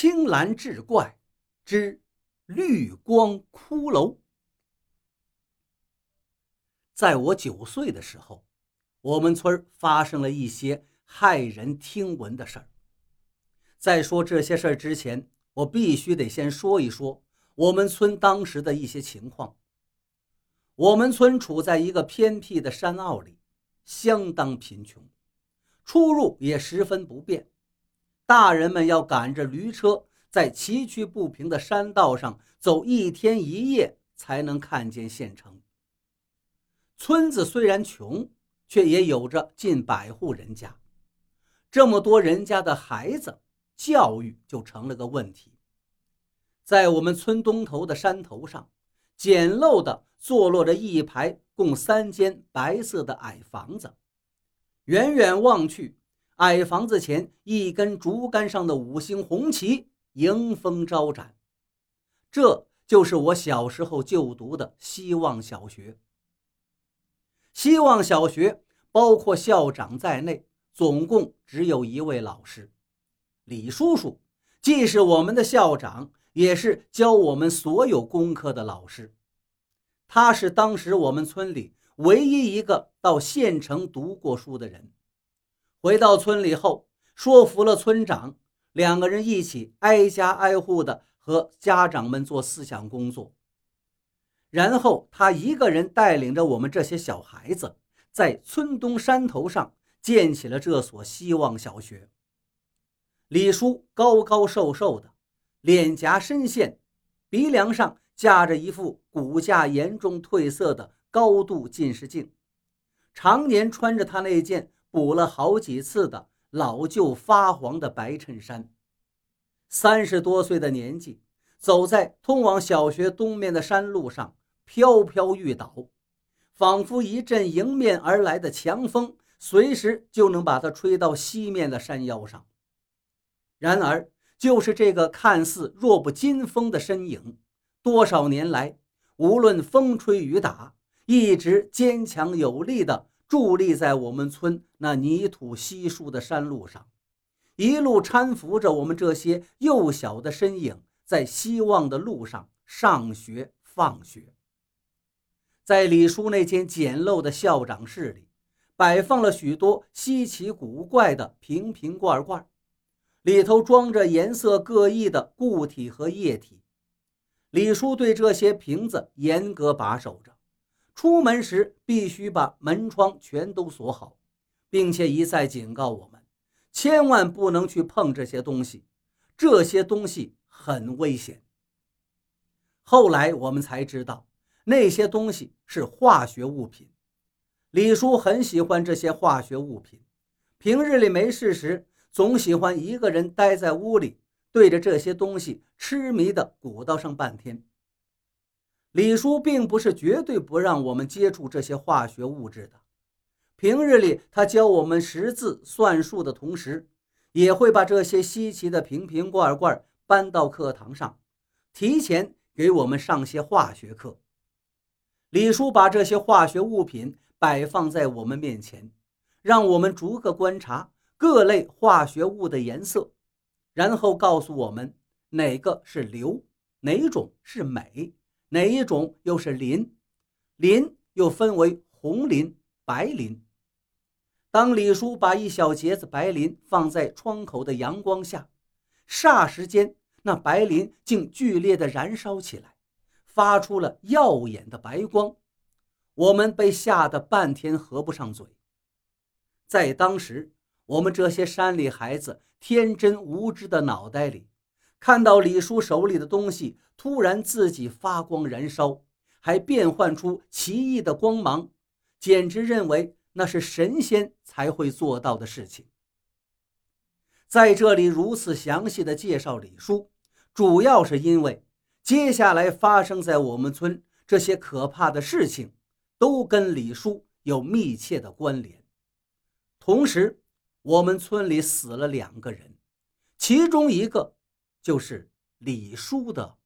青蓝志怪之绿光骷髅。在我九岁的时候，我们村发生了一些骇人听闻的事儿。在说这些事儿之前，我必须得先说一说我们村当时的一些情况。我们村处在一个偏僻的山坳里，相当贫穷，出入也十分不便。大人们要赶着驴车，在崎岖不平的山道上走一天一夜，才能看见县城。村子虽然穷，却也有着近百户人家。这么多人家的孩子，教育就成了个问题。在我们村东头的山头上，简陋的坐落着一排共三间白色的矮房子，远远望去。矮房子前，一根竹竿上的五星红旗迎风招展。这就是我小时候就读的希望小学。希望小学包括校长在内，总共只有一位老师，李叔叔，既是我们的校长，也是教我们所有功课的老师。他是当时我们村里唯一一个到县城读过书的人。回到村里后，说服了村长，两个人一起挨家挨户的和家长们做思想工作。然后他一个人带领着我们这些小孩子，在村东山头上建起了这所希望小学。李叔高高瘦瘦的，脸颊深陷，鼻梁上架着一副骨架严重褪色的高度近视镜，常年穿着他那件。补了好几次的老旧发黄的白衬衫，三十多岁的年纪，走在通往小学东面的山路上，飘飘欲倒，仿佛一阵迎面而来的强风，随时就能把他吹到西面的山腰上。然而，就是这个看似弱不禁风的身影，多少年来，无论风吹雨打，一直坚强有力的。伫立在我们村那泥土稀疏的山路上，一路搀扶着我们这些幼小的身影，在希望的路上上学放学。在李叔那间简陋的校长室里，摆放了许多稀奇古怪的瓶瓶罐罐，里头装着颜色各异的固体和液体。李叔对这些瓶子严格把守着。出门时必须把门窗全都锁好，并且一再警告我们，千万不能去碰这些东西，这些东西很危险。后来我们才知道，那些东西是化学物品。李叔很喜欢这些化学物品，平日里没事时，总喜欢一个人待在屋里，对着这些东西痴迷地鼓捣上半天。李叔并不是绝对不让我们接触这些化学物质的。平日里，他教我们识字算术的同时，也会把这些稀奇的瓶瓶罐罐搬到课堂上，提前给我们上些化学课。李叔把这些化学物品摆放在我们面前，让我们逐个观察各类化学物的颜色，然后告诉我们哪个是硫，哪种是镁。哪一种又是磷？磷又分为红磷、白磷。当李叔把一小节子白磷放在窗口的阳光下，霎时间，那白磷竟剧烈的燃烧起来，发出了耀眼的白光。我们被吓得半天合不上嘴。在当时，我们这些山里孩子天真无知的脑袋里。看到李叔手里的东西突然自己发光燃烧，还变换出奇异的光芒，简直认为那是神仙才会做到的事情。在这里如此详细的介绍李叔，主要是因为接下来发生在我们村这些可怕的事情，都跟李叔有密切的关联。同时，我们村里死了两个人，其中一个。就是李叔的